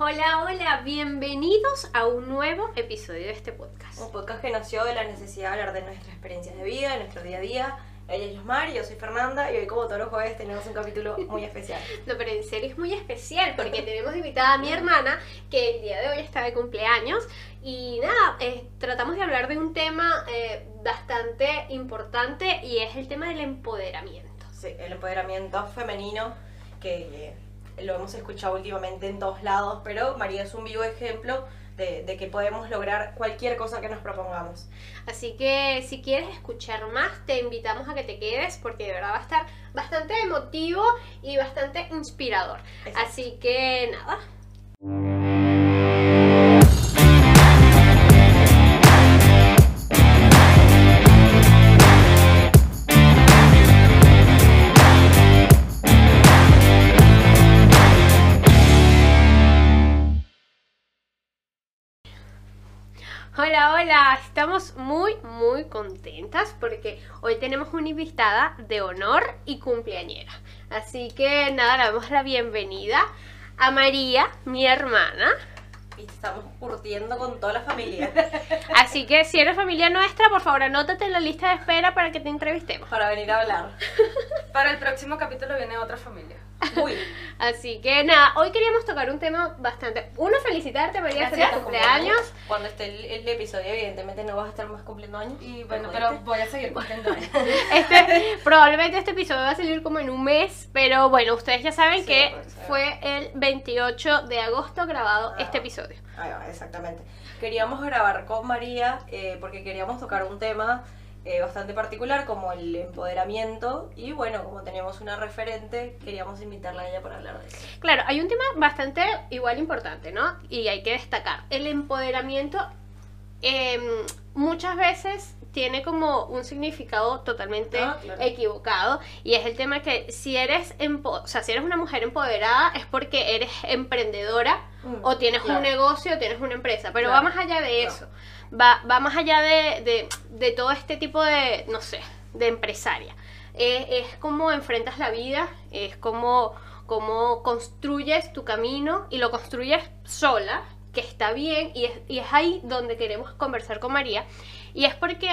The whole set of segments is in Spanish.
Hola, hola, bienvenidos a un nuevo episodio de este podcast. Un podcast que nació de la necesidad de hablar de nuestras experiencias de vida, de nuestro día a día. Ella es Yosmar, yo soy Fernanda y hoy como todos los jueves tenemos un capítulo muy especial. No, pero en serio es muy especial porque tenemos invitada a mi hermana que el día de hoy está de cumpleaños y nada, eh, tratamos de hablar de un tema eh, bastante importante y es el tema del empoderamiento. Sí, el empoderamiento femenino que eh, lo hemos escuchado últimamente en todos lados, pero María es un vivo ejemplo de, de que podemos lograr cualquier cosa que nos propongamos. Así que si quieres escuchar más, te invitamos a que te quedes porque de verdad va a estar bastante emotivo y bastante inspirador. Exacto. Así que nada. Hola, estamos muy, muy contentas porque hoy tenemos una invitada de honor y cumpleañera. Así que nada, le damos la bienvenida a María, mi hermana. Y estamos curtiendo con toda la familia Así que si eres familia nuestra, por favor anótate en la lista de espera para que te entrevistemos. para venir a hablar. Para el próximo capítulo viene otra familia. Uy, Así que nada, hoy queríamos tocar un tema bastante... Uno, felicitarte María, feliz cumpleaños. Cuando esté el, el episodio, evidentemente no vas a estar más cumpliendo años. Y bueno, Pero voy a seguir cumpliendo años. Este, probablemente este episodio va a salir como en un mes, pero bueno, ustedes ya saben Sí, que fue el 28 de agosto grabado Ah. este episodio. Va, exactamente. Queríamos grabar con María eh, porque queríamos tocar un tema eh, bastante particular como el empoderamiento y bueno, como teníamos una referente, queríamos invitarla a ella para hablar de eso. Claro, hay un tema bastante igual importante, ¿no? Y hay que destacar. El empoderamiento em, muchas veces tiene como un significado totalmente Ah, claro. equivocado y es el tema que si eres empo- o sea, si eres una mujer empoderada es porque eres emprendedora Mm, o tienes claro. un negocio o tienes una empresa, pero Claro, va más allá de eso. Va, más allá de, todo este tipo de, no sé, de empresaria. Es como enfrentas la vida, es como, como construyes tu camino y lo construyes sola, que está bien, y es, y es ahí donde queremos conversar con María. Y es porque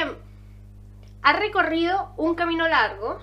ha recorrido un camino largo,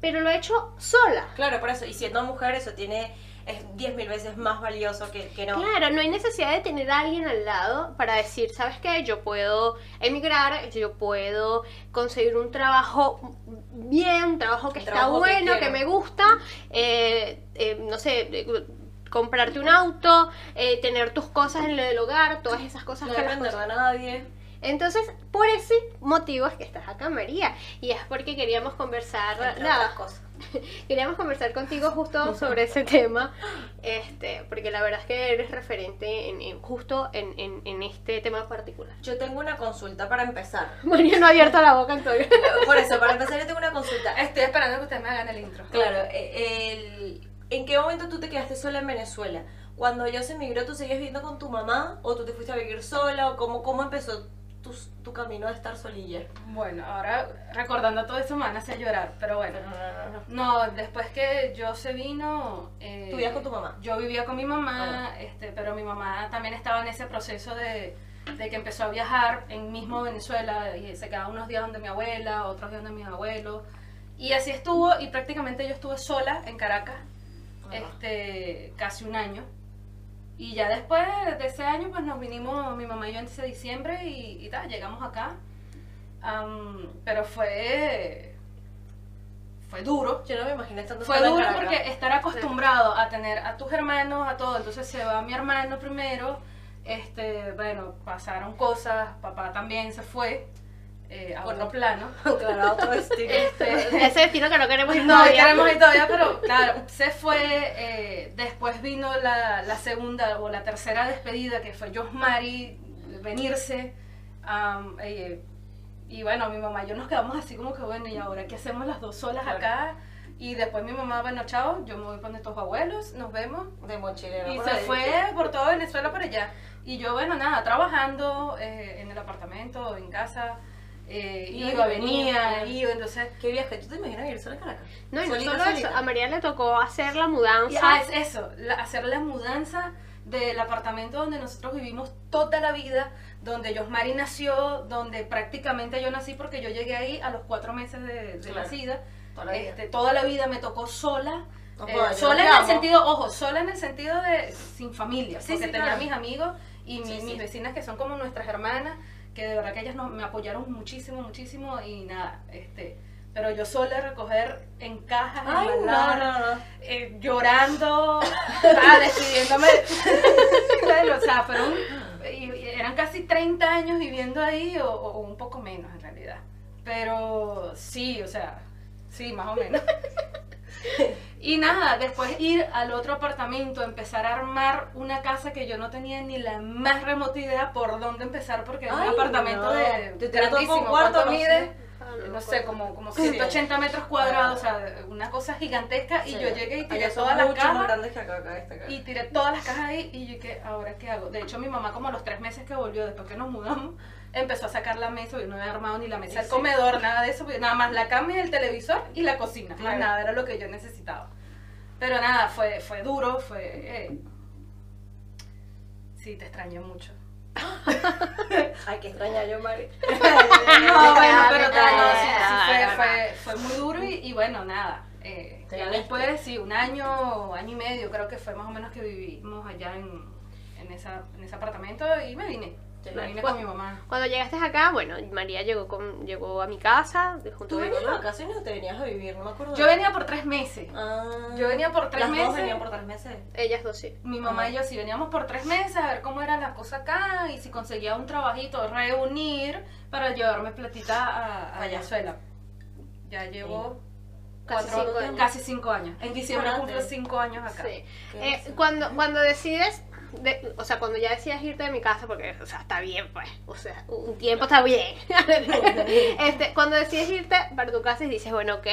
pero lo ha hecho sola. Claro, por eso, y siendo mujer eso tiene, es 10.000 veces más valioso que, que no. Claro, no hay necesidad de tener a alguien al lado para decir, ¿sabes qué? Yo puedo emigrar, yo puedo conseguir un trabajo bien, un trabajo que Un está trabajo bueno, que, me gusta, eh, eh, no sé, eh, comprarte un auto, eh, tener tus cosas en el hogar, todas esas cosas No que depender de nadie. Entonces, por ese motivo es que estás acá, María. Y es porque queríamos conversar, otras cosas. queríamos conversar contigo justo sobre ese tema. Este, porque la verdad es que eres referente en, en- justo en, en- en este tema particular. Yo tengo una consulta para empezar. María no ha abierto la boca, Antonio. Por eso, para empezar yo tengo una consulta. Estoy esperando que ustedes me hagan el intro. Claro, eh, el- ¿en qué momento tú te quedaste sola en Venezuela? Cuando yo se emigró, ¿tú seguías viviendo con tu mamá? ¿O tú te fuiste a vivir sola? ¿O cómo, cómo empezó tu, tu camino de estar solilla? Bueno, ahora recordando todo eso me van a hacer llorar, pero bueno. No, después que yo se vino... eh, ¿Tú vivías con tu mamá? Yo vivía con mi mamá, Ah. este, pero mi mamá también estaba en ese proceso de, de que empezó a viajar en mismo Venezuela y se quedaba unos días donde mi abuela, otros días donde mis abuelos. Y así estuvo y prácticamente yo estuve sola en Caracas este, casi un año. Y ya después de ese año, pues nos vinimos, mi mamá y yo en ese diciembre y, y tal, llegamos acá. Am, pero fue, fue duro. Yo no me imaginé estando Fue en duro porque estar acostumbrado a tener a tus hermanos, a todo. Entonces se va mi hermano primero. Este, bueno, pasaron cosas, papá también se fue eh, a otro plano. Claro, a otro destino. Este, Ese destino que no queremos ir no, todavía. queremos ir todavía, pero claro, se fue. eh, después vino la, la segunda o la tercera despedida, que fue Josmari venirse. am, eh, y bueno, mi mamá y yo nos quedamos así como que, bueno, ¿y ahora qué hacemos las dos solas Claro. acá? Y después mi mamá, bueno, chao, yo me voy con estos abuelos, nos vemos. De mochilero. Y se ahí. fue por todo Venezuela para allá. Y yo, bueno, nada, trabajando eh, en el apartamento, en casa. Eh, Iba y venía. iba, entonces... ¿Qué viaje? ¿Tú te imaginas ir sola a Caracas? No, y no Solita, solo solita. eso, a María le tocó hacer la Y, mudanza. ah, es eso, la- hacer la mudanza del apartamento donde nosotros vivimos toda la vida, donde Josmari nació, donde prácticamente yo nací porque yo llegué ahí a los cuatro meses de, de Claro. nacida. Toda la. Este, toda la vida me tocó sola. No eh, yo sola en el amo. sentido, ojo, sola en el sentido de sin familia, Sí, porque sí, tenía claro. mis amigos y mi- sí. mis vecinas que son como nuestras hermanas, que de verdad que ellas no- me apoyaron muchísimo, muchísimo y nada, este, pero yo sola recoger en cajas, Ay, no, embalar, no, no. eh, llorando, ah, despidiéndome. O sea, fueron, eran casi 30 años viviendo ahí o, o un poco menos en realidad. Pero sí, o sea, sí, más o menos. Y nada, después ir al otro apartamento, empezar a armar una casa que yo no tenía ni la más remota idea por dónde empezar, porque era un apartamento no. de todo cuarto, ¿Cuánto no sé. Como, como Sí. 180 metros cuadrados, o sea, una cosa gigantesca. Y yo llegué y tiré Allá todas las cajas. grandes que acá, acá, esta acá. Y tiré todas las cajas ahí y yo que ahora qué hago. De hecho mi mamá como a los tres meses que volvió después que nos mudamos empezó a sacar la mesa, yo no había armado ni la mesa del Sí. comedor, nada de eso, nada más la cama y el televisor y la cocina, más nada, era lo que yo necesitaba. Pero nada, fue, fue duro, fue... eh, Sí, te extraño mucho. Ay, que extraña yo, Mari. No, bueno, pero no, sí, sí, fue, de fue, fue muy duro y, y bueno, nada. eh, ya después, sí, un año, año y medio creo que fue más o menos que vivimos allá en, en, esa, en ese apartamento y me vine. Me vine con mi mamá. Cuando llegaste acá, bueno, María llegó con, llegó a mi casa junto ¿Tú venías de mamá. vacaciones o te venías a vivir? No me acuerdo. Yo venía por tres meses. Ah. Yo venía por tres Las meses. dos venían por tres meses. Ellas dos sí. Mi mamá Ajá. y yo sí veníamos por tres meses a ver cómo era la cosa acá y si conseguía un trabajito, reunir para llevarme platita a, a. Venezuela. Ya llevo Casi cuatro- cinco años. casi cinco años. En diciembre cumplo cinco años acá. Sí. Eh, cuando, cuando decides, de- o sea, cuando ya decides irte de mi casa, porque, o sea, está bien, pues, o sea, un tiempo está bien. este, cuando decides irte para tu casa y dices, bueno, ok,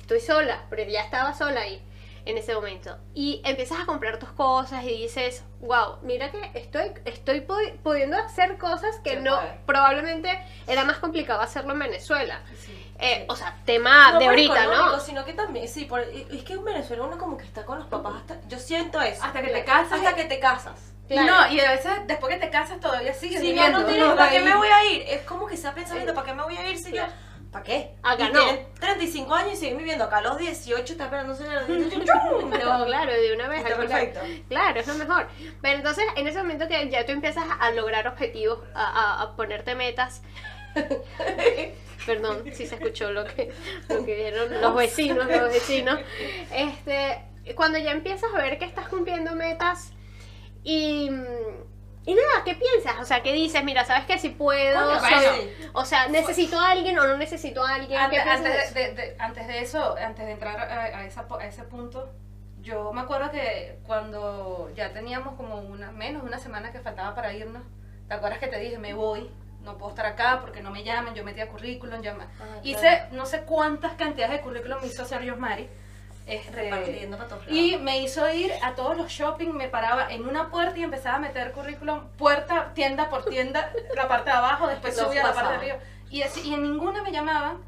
estoy sola, pero ya estaba sola ahí en ese momento. Y empiezas a comprar tus cosas y dices, wow, mira que estoy, estoy pu- pudiendo hacer cosas que Se no, puede. probablemente era más complicado hacerlo en Venezuela. Sí. Eh, o sea, tema de por ahorita, ¿no? sino que también, sí, por- es que en Venezuela uno como que está con los papás hasta, yo siento eso. Hasta que te casas. Hasta que te casas. Claro. No, y a veces después que te casas todavía sigues Si ya viviendo. no tienes, ¿no? ¿para qué me voy a ir? Es como que está pensando, ¿para qué me voy a ir si yo? Claro. ¿Para qué? Acá y no. tienen 35 años y siguen viviendo acá a los 18, está esperándose a los 18. ¡chum! No, claro, de una vez. Está perfecto. Claro, es lo mejor. Pero entonces, en ese momento que ya tú empiezas a lograr objetivos, a, a- a ponerte metas. Perdón si se escuchó lo que, lo que vieron los vecinos, los vecinos. Este, cuando ya empiezas a ver que estás cumpliendo metas y. Y nada, ¿qué piensas? O sea, ¿qué dices? Mira, ¿sabes que Si puedo? Coño, soy- bueno. o sea, ¿necesito a alguien o no necesito a alguien? ¿Qué Antes, piensas de antes, eso? de, de- de- antes de eso, antes de entrar a, a esa po- a ese punto, yo me acuerdo que cuando ya teníamos como una menos de una semana que faltaba para irnos, ¿te acuerdas que te dije, me voy? No puedo estar acá porque no me llaman, yo metía currículum, llama. Ah, Hice no sé cuántas cantidades de currículum me hizo Sergio Mari. Este, Repartiendo para todos y me hizo ir a todos los shopping, me paraba en una puerta y empezaba a meter currículum, puerta, tienda por tienda, la parte de abajo, después Los subía a la parte de pasaba. arriba. Y, así- y en ninguna me llamaban.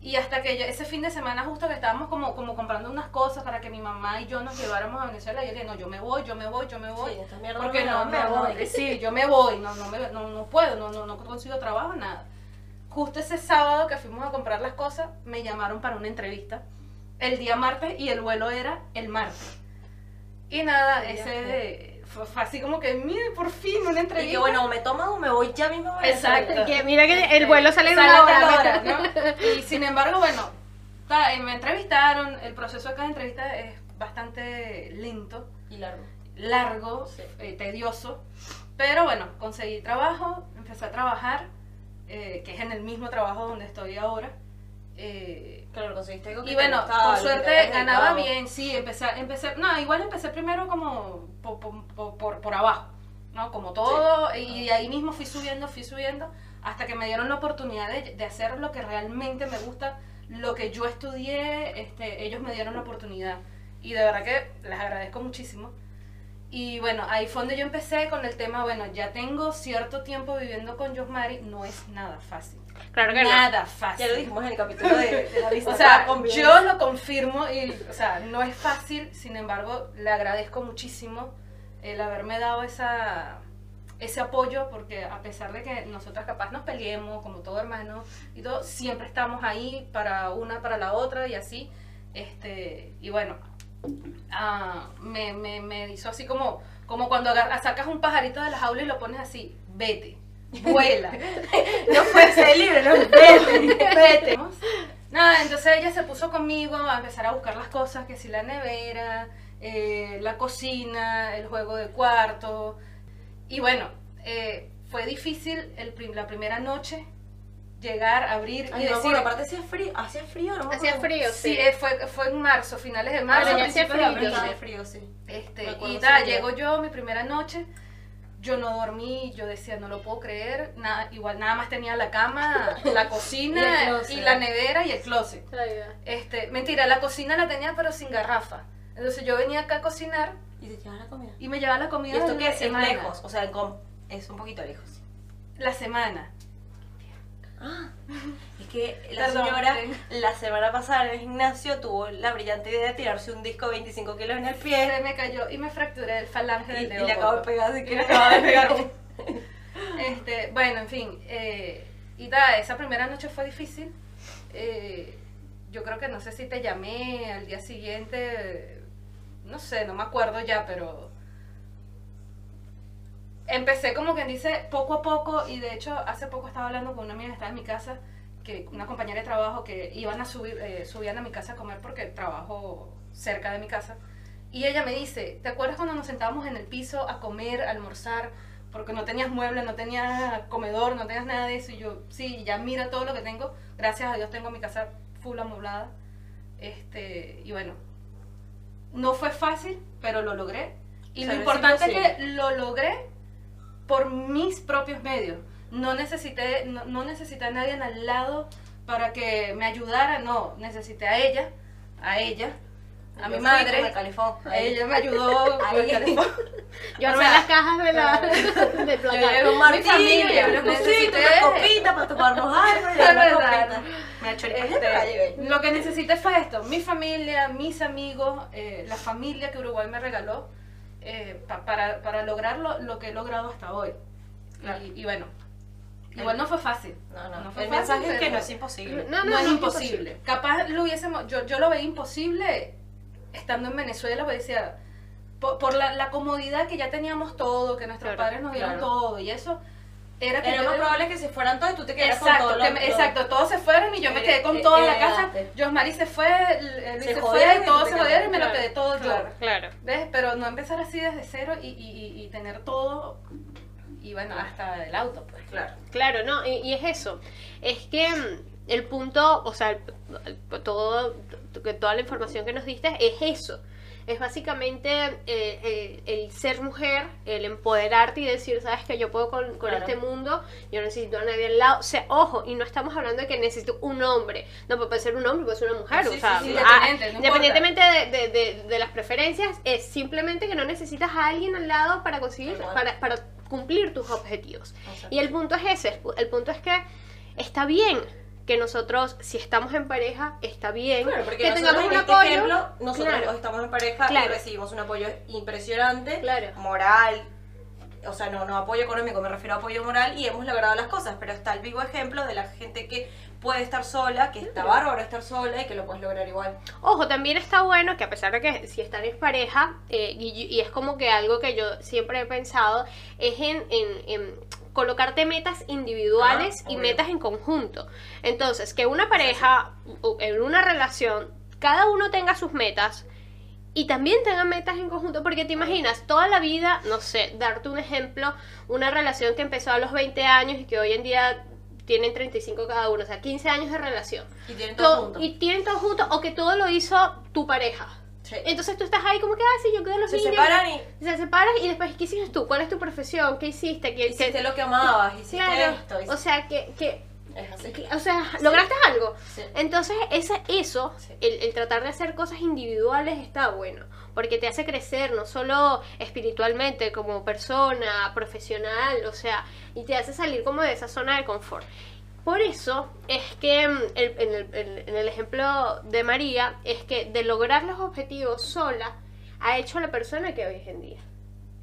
Y hasta que yo- ese fin de semana justo que estábamos como, como comprando unas cosas para que mi mamá y yo nos lleváramos a Venezuela, yo le dije, no, yo me voy, yo me voy, yo me voy. Sí, esta mierda porque no no, me me la voy. voy. Sí, yo me voy, no, no, me, no, no puedo, no, no, no consigo trabajo, nada. Justo ese sábado que fuimos a comprar las cosas, me llamaron para una entrevista el día martes y el vuelo era el martes. Y nada, El ese fue, fue así como que, mire, por fin una Y entrevista. que bueno, o me toman o me voy ya mismo a. Exacto. Que mira que el Este, vuelo sale en sale una hora. Y sin embargo, bueno, ta, eh, me entrevistaron, el proceso acá de entrevista es bastante lento, Y largo. largo, Sí. eh, tedioso, pero bueno, conseguí trabajo, empecé a trabajar, eh, que es en el mismo trabajo donde estoy ahora. Eh, Claro, conseguiste algo que y bueno, gustaba, por suerte ganaba bien, sí, empecé, empecé, no, igual empecé primero como por, por, por, por abajo, ¿no? Como todo, y ahí mismo fui subiendo, fui subiendo, hasta que me dieron la oportunidad de, de hacer lo que realmente me gusta, lo que yo estudié, este, ellos me dieron la oportunidad, y de verdad que les agradezco muchísimo. Y bueno, ahí fue donde yo empecé con el tema, bueno, ya tengo cierto tiempo viviendo con Josmari, no es nada fácil. Claro que no. Nada fácil. Ya lo dijimos en el capítulo de, de la lista. O sea, yo lo confirmo y, o sea, no es fácil, sin embargo, le agradezco muchísimo el haberme dado esa, ese apoyo, porque a pesar de que nosotras capaz nos peleemos, como todo hermano, y todo, siempre estamos ahí para una, para la otra y así, este, y bueno, ah, me, me, me hizo así como, como cuando sacas un pajarito de la jaula y lo pones así, vete, vuela. No puede ser libre, no vete. Vete. Nada, entonces ella se puso conmigo a empezar a buscar las cosas, que si la nevera, eh, la cocina, el juego de cuarto. Y bueno, eh, fue difícil el prim- la primera noche llegar, abrir Ay, y no decir... acuerdo, aparte hacía frío, hacía frío, no Hacía frío, Sí, sí. eh, fue, fue en marzo, finales de marzo. Bueno, ya hacía frío. Hacía frío, sí. Este, y da, llego yo mi primera noche, yo no dormí, yo decía, no lo puedo creer, nada, igual nada más tenía la cama, la Y cocina y, la nevera y el closet. Ya. Este, mentira, la cocina la tenía pero sin garrafa. Entonces yo venía acá a cocinar Y te llevas la comida. y me llevaba la Y comida esto de que la es lejos, o sea, es un poquito lejos. La semana. Ah, es que la Perdón, señora ten- la semana pasada en el gimnasio tuvo la brillante idea de tirarse un disco de 25 kilos en el pie Se me cayó y me fracturé el falange y, del y dedo. le acabo de pegar así Y que le acabo de pegar. Este, bueno, en fin. eh, y da, esa primera noche fue difícil. Eh, yo creo que no sé si te llamé al día siguiente. No sé, no me acuerdo ya, pero. Empecé como quien dice poco a poco y de hecho hace poco estaba hablando con una amiga que estaba en mi casa, que una compañera de trabajo que iban a subir, eh, subían a mi casa a comer porque trabajo cerca de mi casa. Y ella me dice, ¿te acuerdas cuando nos sentábamos en el piso a comer, a almorzar? Porque no tenías muebles, no tenías comedor, no tenías nada de eso. Y yo, sí, ya mira todo lo que tengo. Gracias a Dios tengo mi casa full amoblada. Este, y bueno, no fue fácil, pero lo logré. Y O sea, lo importante es que lo logré por mis propios medios. No necesité, no, no necesité a nadie al lado para que me ayudara, no, necesité a ella, a ella, a mi Yo madre. el. A ella me ayudó con el Ahí. calefón. Yo O armé sea, las cajas de la de Yo placar. llevé un Mi martillo, cosita, necesité- una copita para tomarnos algo, verdad. Me ha hecho el Este, lo que necesité fue esto, mi familia, mis amigos, eh, la familia que Uruguay me regaló eh, pa- para, para lograr lo, lo que he logrado hasta hoy. Claro. Y, y bueno, igual no fue fácil. No, no, fue el fácil, mensaje es que no es imposible. No, No, es imposible. Capaz lo hubiésemos, yo, yo lo veía imposible estando en Venezuela, porque decía, por, por la, la comodidad que ya teníamos todo, que nuestros Claro, padres nos dieron claro. todo, y eso era que Era más probable que se fueran todos y tú te quedaras con Exacto, todo que lo- me- lo- exacto, todos se fueron y yo me Eh, quedé con eh, en la eh, casa. eh. Josmari se fue, L- Luis Se se, fue, y todos se jodieron y me lo quedé todo yo. Claro, claro. ¿Ves? Pero no empezar así desde cero y, y, y- y tener todo, y bueno, hasta el auto, pues. Claro. Claro, no, y, y es eso. Es que mm, el punto, o sea, todo, que toda la información que nos diste es eso. Es básicamente eh, el, el ser mujer, el empoderarte y decir, sabes que yo puedo con, con Claro. este mundo, yo necesito a nadie al lado. O sea, ojo, y no estamos hablando de que necesito un hombre. No, puede ser un hombre, puede ser una mujer. Sí, o sea, sí, sí, ah, no independientemente de, de- de- de las preferencias, es simplemente que no necesitas a alguien al lado para conseguir, para, para cumplir tus objetivos. Exacto. Y el punto es ese, el punto es que está bien que nosotros, si estamos en pareja, está bien Claro, porque que tengamos en un este apoyo. ejemplo, nosotros Claro. estamos en pareja Claro. y recibimos un apoyo impresionante, Claro. moral, o sea, no, no apoyo económico, me refiero a apoyo moral y hemos logrado las cosas, pero está el vivo ejemplo de la gente que puede estar sola, que está bárbaro estar sola y que lo puedes lograr igual. Ojo, también está bueno que a pesar de que si están en pareja, eh, y, y es como que algo que yo siempre he pensado, es en, en- en colocarte metas individuales Ah, y metas en conjunto. Entonces, que una pareja, o en una relación, cada uno tenga sus metas y también tengan metas en conjunto, porque te imaginas toda la vida, no sé, darte un ejemplo, una relación que empezó a los 20 años y que hoy en día tienen 35 cada uno, o sea, 15 años de relación. Y tienen todo To- junto. y tienen todo junto o que todo lo hizo tu pareja. Sí. Entonces tú estás ahí como que, ah, sí, yo cuido a los Se niños. separan y Se separan y después, ¿qué hiciste tú? ¿Cuál es tu profesión? ¿Qué hiciste? ¿Qué, hiciste qué- lo que amabas, hiciste Claro, esto, o hiciste- sea, que, que, es así. que- o sea, lograste algo. Sí. Entonces, ese, eso, Sí. el, el tratar de hacer cosas individuales está bueno. porque te hace crecer, no solo espiritualmente, como persona, profesional, o sea, y te hace salir como de esa zona de confort. Por eso es que mm, en, el, en- en el ejemplo de María, es que de lograr los objetivos sola, ha hecho la persona que hoy es en día.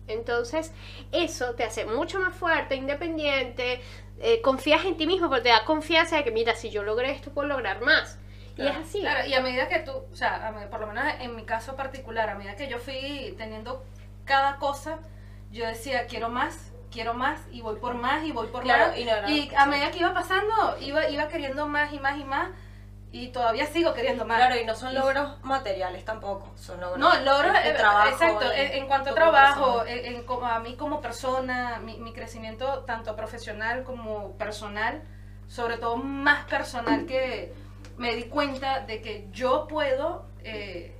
Entonces, eso te hace mucho más fuerte, independiente, eh, confías en ti mismo, porque te da confianza de que, mira, si yo logré esto, puedo lograr más. Y es así. Claro, y a medida que tú, o sea, por lo menos en mi caso particular, a medida que yo fui teniendo cada cosa, yo decía, quiero más, quiero más, y voy por más, y voy por Claro, más. y no, no, a medida que iba pasando, iba, iba queriendo más y más y más, y todavía sigo queriendo más. Claro, y no son logros materiales tampoco, son logros No, logros, de eh, trabajo. exacto, en, en cuanto a trabajo, en, en como- a mí como persona, mi, mi crecimiento tanto profesional como personal, sobre todo más personal que me di cuenta de que yo puedo, eh,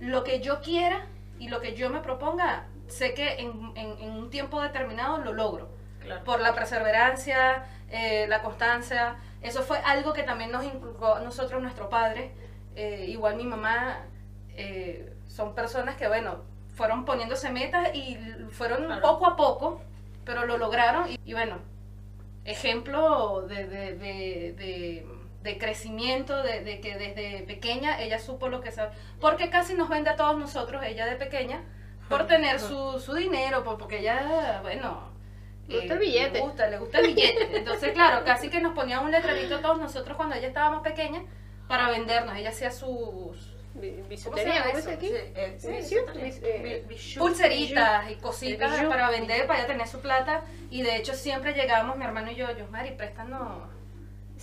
lo que yo quiera y lo que yo me proponga, sé que en, en- en un tiempo determinado lo logro Claro. por la perseverancia, eh, la constancia. Eso fue algo que también nos inculcó a nosotros, nuestro padre. Eh, igual mi mamá, eh, son personas que, bueno, fueron poniéndose metas y fueron Claro. poco a poco, pero lo lograron. Y, y bueno, ejemplo de, de, de, de- de crecimiento, de, de que desde pequeña ella supo lo que sabe. Porque casi nos vende a todos nosotros, ella de pequeña, por tener su, su dinero, por- porque ella, bueno... Le gusta el billete. Le gusta, le gusta el billete. Entonces, claro, casi que nos ponía un letrerito a todos nosotros cuando ella estaba más pequeña para vendernos. Ella hacía sus eh, eh, pulseritas y cositas para vender, para ella tener su plata. Y de hecho siempre llegábamos, mi hermano y yo, yo, Mari, préstanos.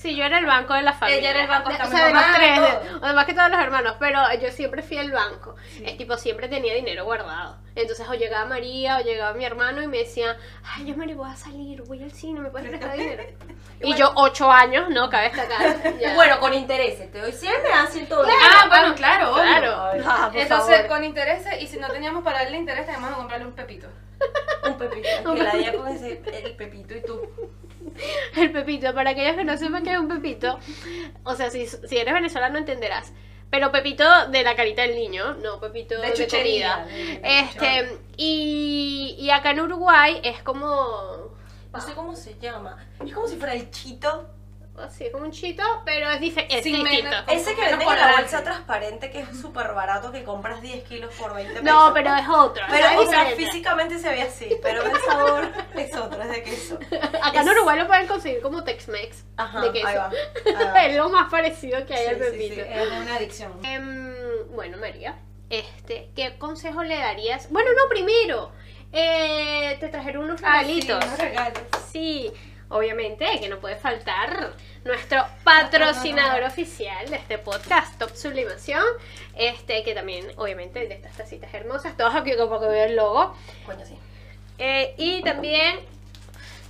Sí, yo era el banco de la familia. Ella era el banco, hasta o mi sea, de los tres, de- además que todos los hermanos, pero yo siempre fui el banco. Es tipo, siempre tenía dinero guardado. Entonces, o llegaba María o llegaba mi hermano y me decía, ay, yo Mari, voy a salir, voy al cine, ¿me puedes prestar dinero? y yo, ocho años, no, cabe destacar. ya. Bueno, con intereses, te doy 100, me dan 120. ah, bueno, claro, claro. Ah, Entonces, favor. con intereses, y si no teníamos para darle interés, teníamos que comprarle un pepito. Un pepito. Que la día con ese, el pepito y tú. El pepito, para aquellos que no sepan qué es un pepito, o sea, si, si eres venezolano entenderás. Pero pepito de la carita del niño, no pepito de, De chuchería, comida. de- de Este, y, y acá en Uruguay es como. No sé cómo se llama. Es como si fuera el chito. Así, como un chito, pero es, dife- es Sin distinto. menos- Ese que venden en la bolsa transparente que es súper barato que compras 10 kilos por 20 pesos. No, pero es otro. Pero, es o sea, diferente. físicamente se ve así, pero el sabor es otro, es de queso. Acá en es- Uruguay lo pueden conseguir como Tex-Mex de queso. ahí va. ahí va. es lo más parecido que hay al Sí, sí, pepito. sí, Es una adicción. Em, bueno, María, este, ¿qué consejo le darías? Bueno, no, primero, eh, te trajeron unos regalitos. Ay, sí, unos regalos. Sí, obviamente que no puede faltar nuestro patrocinador oficial de este podcast, Top Sublimación, este que también, obviamente, de estas tacitas hermosas, todas aquí como que veo el logo. Coño, sí. Eh, y también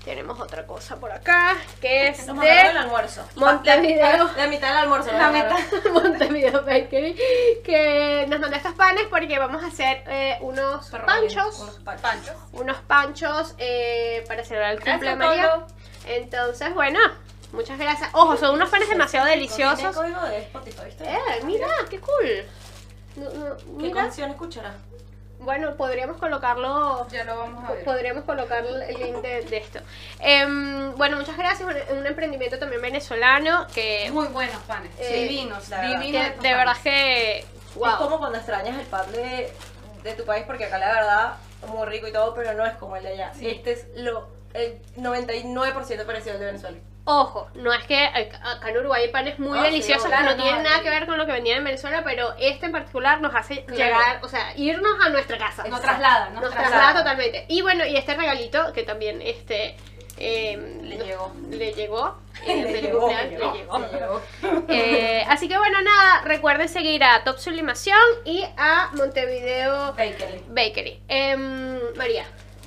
tenemos otra cosa por acá, que es Nos mandaron el de almuerzo. Montevideo. La, la mitad del almuerzo. la mitad Montevideo Bakery, que nos mandó estos panes porque vamos a hacer eh, unos panchos. Unos panchos. Panchos. unos panchos eh, para celebrar el cumple de María. Entonces, bueno, muchas gracias. Ojo, son unos panes demasiado Tiene deliciosos. código de Spotify, ¿viste? Eh, mira, qué cool. No, no, ¿Qué mira, canción escuchará? bueno, podríamos colocarlo. Ya lo vamos a ver. Podríamos colocar el link de, de esto. Em, bueno, muchas gracias. Un, un emprendimiento también venezolano que, Muy buenos panes. Eh, divinos, la verdad. divinos. que estos de verdad que. Es Wow. como cuando extrañas el pan de, de tu país, porque acá la verdad es muy rico y todo, pero no es como el de allá. Sí. Este es lo el 99% parecido al de Venezuela. Ojo, no es que acá en Uruguay hay panes muy sí, deliciosos claro, que no no, tienen nada sí. que ver con lo que vendían en Venezuela, pero este en particular nos hace Claro. llegar, o sea, irnos a nuestra casa. Nos traslada, nos, Nos traslada. traslada totalmente. Y bueno, y este regalito que también este eh, Le nos- llegó. Le llegó. eh, Le de llegó, cumpleaños, le le llegó, llegó. le llegó. Eh, así que bueno, nada, recuerden seguir a Top Sublimación y a Montevideo Bakery. Bakery. Em, María,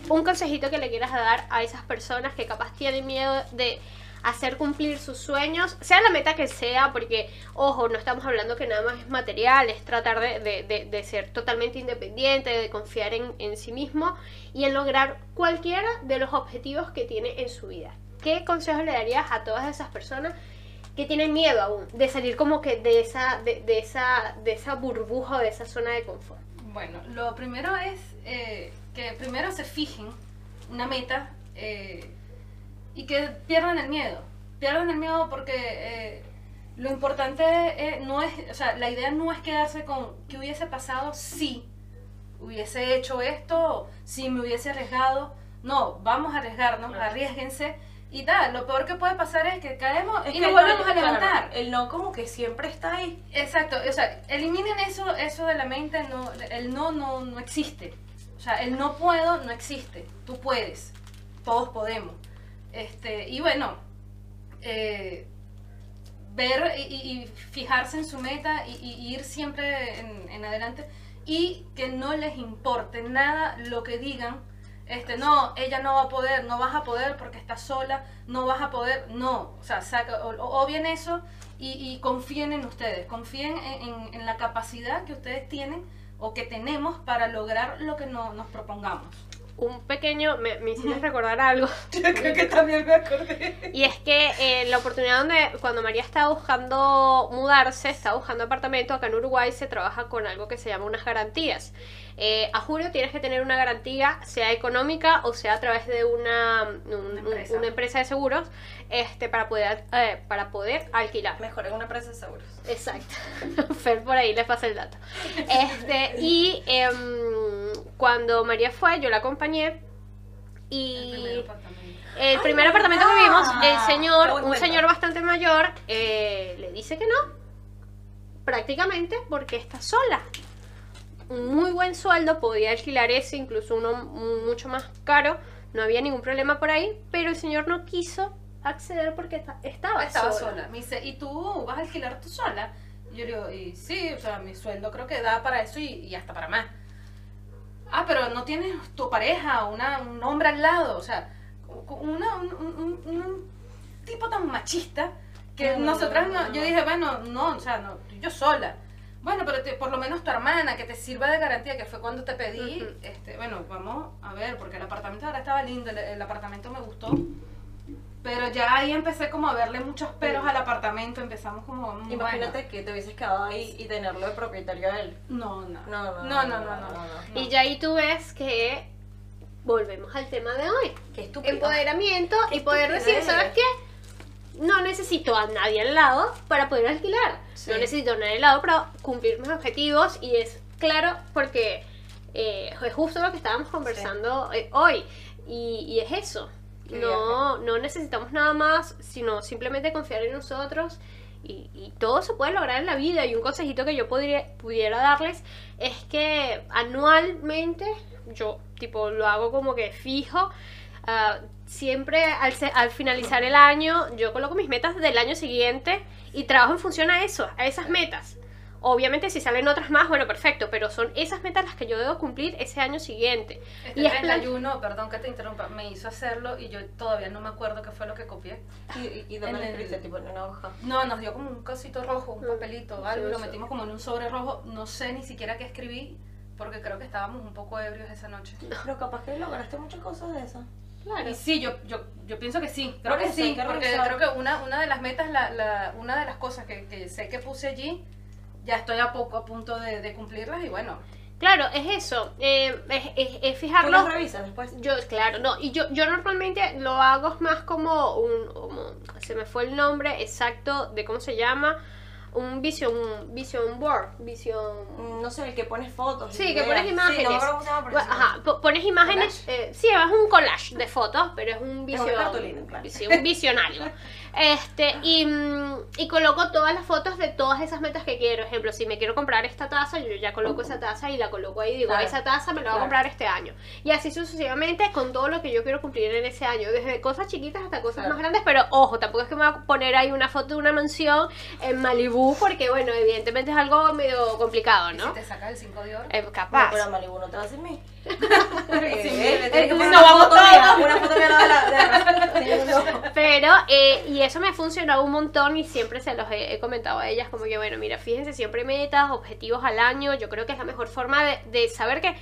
un consejito que le quieras dar a esas personas que capaz tienen miedo de hacer cumplir sus sueños, sea la meta que sea, porque, ojo, no estamos hablando que nada más es material, es tratar de, de- de- ser totalmente independiente, de confiar en, en sí mismo y en lograr cualquiera de los objetivos que tiene en su vida. ¿Qué consejo le darías a todas esas personas que tienen miedo aún de salir como que de esa, de, de esa, de esa burbuja o de esa zona de confort? Bueno, lo primero es eh, que primero se fijen una meta eh, y que pierdan el miedo. Pierdan el miedo porque eh, lo importante eh, no es, o sea, la idea no es quedarse con qué hubiese pasado si hubiese hecho esto, si me hubiese arriesgado. No, vamos a arriesgarnos, Claro. arriesguense y tal. Lo peor que puede pasar es que caemos Es y que nos volvemos no- a levantar. el no como que siempre está ahí. Exacto, o sea, eliminen eso, eso de la mente, no, el no, no no existe. Sea, el no puedo no existe. Tú puedes, todos podemos. Este, y bueno, eh, ver y, fijarse en su meta y, ir siempre en, adelante y que no les importe nada lo que digan. Este, no, ella no va a poder, no vas a poder porque estás sola, no vas a poder, no, o sea, saca, o, obvien eso y, confíen en ustedes, confíen en, en- en la capacidad que ustedes tienen o que tenemos para lograr lo que no- nos propongamos. Un pequeño, me, me hiciste recordar algo. Creo que también me acordé. Y es que eh, la oportunidad donde cuando María estaba buscando mudarse, estaba buscando apartamento, acá en Uruguay se trabaja con algo que se llama unas garantías. Eh, a julio tienes que tener una garantía, sea económica o sea a través de una, un- un- empresa. una empresa de seguros, este, para poder, eh, para poder alquilar. Mejor en una empresa de seguros. Exacto. Fer por ahí les pasa el dato. Este, y em, cuando María fue, yo la acompañé y el primer apartamento que vimos, el qué señor, un señor bastante mayor, eh, le dice que no. Prácticamente porque está sola. Un muy buen sueldo, podía alquilar ese, incluso uno mucho más caro. No había ningún problema por ahí, pero el señor no quiso acceder porque esta- estaba, Estaba sola. sola. Me dice, ¿y tú vas a alquilar tú sola? Y yo le digo, y sí, o sea, mi sueldo creo que da para eso y, y hasta para más. Ah, pero no tienes tu pareja, una, un hombre al lado, o sea, una- un, un- un- tipo tan machista que No, no, nosotras, no, yo dije, bueno, no, o sea, no, yo sola. Bueno, pero te- por lo menos tu hermana, que te sirva de garantía, que fue cuando te pedí, este, bueno, vamos a ver, porque el apartamento ahora estaba lindo, el, el apartamento me gustó, pero ya ahí empecé como a verle muchos peros al apartamento, empezamos como, mm, Imagínate bueno, que te hubieses quedado ahí y tenerlo de propietario a él. no, no, No, no, no, no, no, no. Y ya ahí tú ves que volvemos al tema de hoy. Qué estúpido. Empoderamiento Qué y poder decir. ¿sabes qué? No necesito a nadie al lado para poder alquilar. Sí. No necesito a nadie al lado para cumplir mis objetivos y es claro porque eh, es justo lo que estábamos conversando eh, hoy y, y es eso. No, no necesitamos nada más, sino simplemente confiar en nosotros y, y todo se puede lograr en la vida. Y un consejito que yo podría, pudiera darles es que anualmente, yo tipo lo hago como que fijo, ah, siempre al, al finalizar el año yo coloco mis metas del año siguiente y trabajo en función a eso, a esas metas. Obviamente si salen otras más, bueno, perfecto, pero son esas metas las que yo debo cumplir ese año siguiente. Este Y es plan- 31, perdón que te interrumpa, me hizo hacerlo y yo todavía no me acuerdo qué fue lo que copié. ¿Y, y, y dónde lo escribiste? Tipo en una hoja. No, nos dio como un cosito rojo, un Mm, papelito, algo, lo metimos como en un sobre rojo. No sé ni siquiera qué escribí, porque creo que estábamos un poco ebrios esa noche. Pero capaz que lograste muchas cosas de esas. Claro. Y sí, yo, yo, yo pienso que sí, creo Por que sí, que porque creo que una, una de las metas, la, la, una de las cosas que, que sé que puse allí, ya estoy a poco a punto de, de cumplirlas y bueno, Claro, es eso, eh, es, es- es ¿Tú las revisas después? Yo, claro, no, y yo, yo normalmente lo hago más como un, como- se me fue el nombre exacto de cómo se llama, un vision, vision board, vision... Mm, No sé, el que pones fotos. Sí, que pones Sí, imágenes. no sí. Ajá, po- pones imágenes, eh, sí, es un collage de fotos, pero es un Es una vision, cartulina, claro. sí, un visionario. Este, y, mm, y coloco todas las fotos de todas esas metas que quiero. Ejemplo, si me quiero comprar esta taza, yo ya coloco esa taza y la coloco ahí y digo, Claro. esa taza me la voy a Claro. comprar este año. Y así sucesivamente con todo lo que yo quiero cumplir en ese año, desde cosas chiquitas hasta cosas Claro. más grandes, pero ojo, tampoco es que me voy a poner ahí una foto de una mansión en Malibú, porque bueno, evidentemente es algo medio complicado, ¿y ¿no? si te sacas el 5 de oro. Eh, No, capaz. pero a Malibu no te va sin mí. Pero, eh, y eso me ha funcionado un montón y siempre se los he, he comentado a ellas, como que, bueno, mira, fíjense, siempre metas, objetivos al año, yo creo que es la mejor forma de, de saber que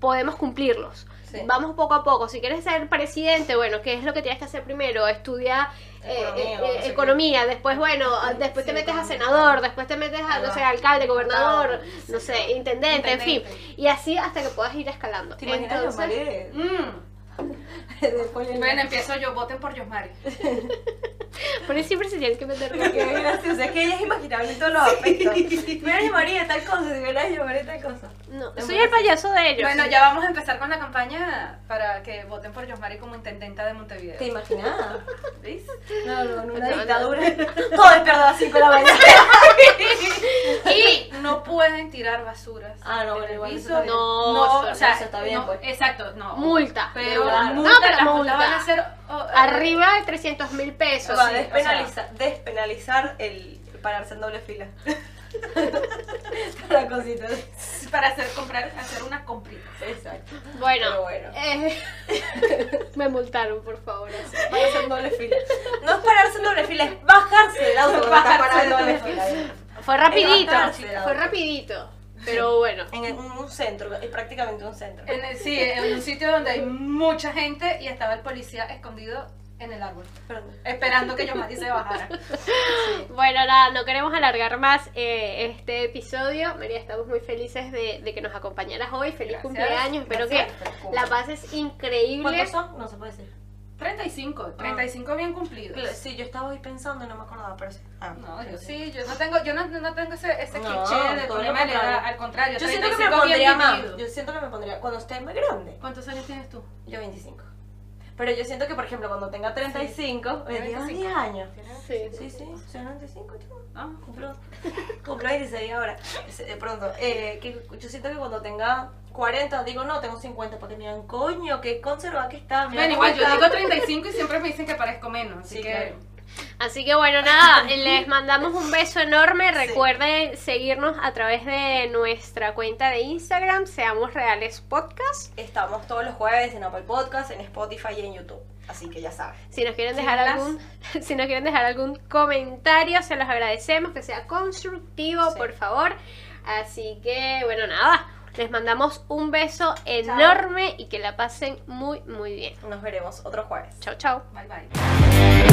podemos cumplirlos. Sí. vamos poco a poco. Si quieres ser presidente, bueno, ¿qué es lo que tienes que hacer primero? Estudia Economía, eh, eh, qué. economía, después, bueno, después te Sí, metes a senador, después te metes a, no sé, alcalde, gobernador, no sí, sé, sí. intendente, en fin. Intendente. Y así hasta que puedas ir escalando. ¿Te Entonces, Yosmari Mm. Poliana? Bueno, empiezo yo, voten por Yosmari. por eso siempre se tienen que meter Qué gracioso, es que ella es imaginable en todos los aspectos. Mira a María tal cosa, si a María tal cosa. No, soy el payaso de ellos. Bueno, ya vamos a empezar con la campaña para que voten por Yosmari como intendenta de Montevideo. ¿Te imaginas? ¿Ves? No, no, en una No, no. dictadura. Todo despierto a las 5 de la mañana. Y no pueden tirar basuras. Ah, no, en bueno, el igual eso piso. está bien. No, no, o sea, eso está bien, no, pues. Exacto, no. Multa. Pero multas, pero las multa. multas van a ser oh, eh, Arriba de 300 mil pesos. Va a sí, o despenalizar el pararse en doble fila. Para cositas. Para hacer comprar, hacer unas compritas. Exacto. Bueno, Pero bueno. eh, me multaron, por favor. así. Pararse en doble fila. No es pararse en doble fila, es bajarse del auto Bajarse del doble fila. Fue rapidito, fue rapidito. Pero bueno. En el- un, un centro, es prácticamente un centro. En el- sí, en un sitio donde hay mucha gente y estaba el policía escondido en el árbol, Perdón. esperando que Yomari se bajara. Bueno, nada, no queremos alargar más eh, este episodio. María, estamos muy felices de, de que nos acompañaras hoy. Feliz Gracias, cumpleaños. Espero que la pases increíble. ¿Cuántos son? No se puede decir. 35, 35 bien cumplidos. Sí, yo estaba hoy pensando y no me acordaba, pero sí. Ah, No, yo sí, yo no tengo, yo no, no tengo ese, ese No, cliché de problema de edad, al contrario. Yo siento que me 35 bien pondría más. Yo siento que me pondría cuando esté más grande. ¿Cuántos años tienes tú? Yo 25. Pero yo siento que, por ejemplo, cuando tenga 35, me diga 25. 10 años. Sí. Sí, sí, soy 95, yo. Ah, Cumplo, cumplo 26 ahora, de pronto. Eh, que yo siento que cuando tenga 40, digo, no, tengo 50, para que me digan, coño, qué conservada que está. Bueno, igual yo está". digo 35 y siempre me dicen que parezco menos, así Sí, que... claro. Así que bueno, nada, les mandamos un beso enorme. Sí. Recuerden seguirnos a través de nuestra cuenta de Instagram, Seamos Reales Podcast. Estamos todos los jueves en Apple Podcast, en Spotify y en YouTube. Así que ya saben. Si nos quieren dejar algún, si nos quieren dejar algún comentario, se los agradecemos, que sea constructivo, Sí. por favor. Así que bueno, nada, les mandamos un beso enorme y que la pasen muy muy bien. Nos veremos otro jueves. Chao, chao. Bye bye.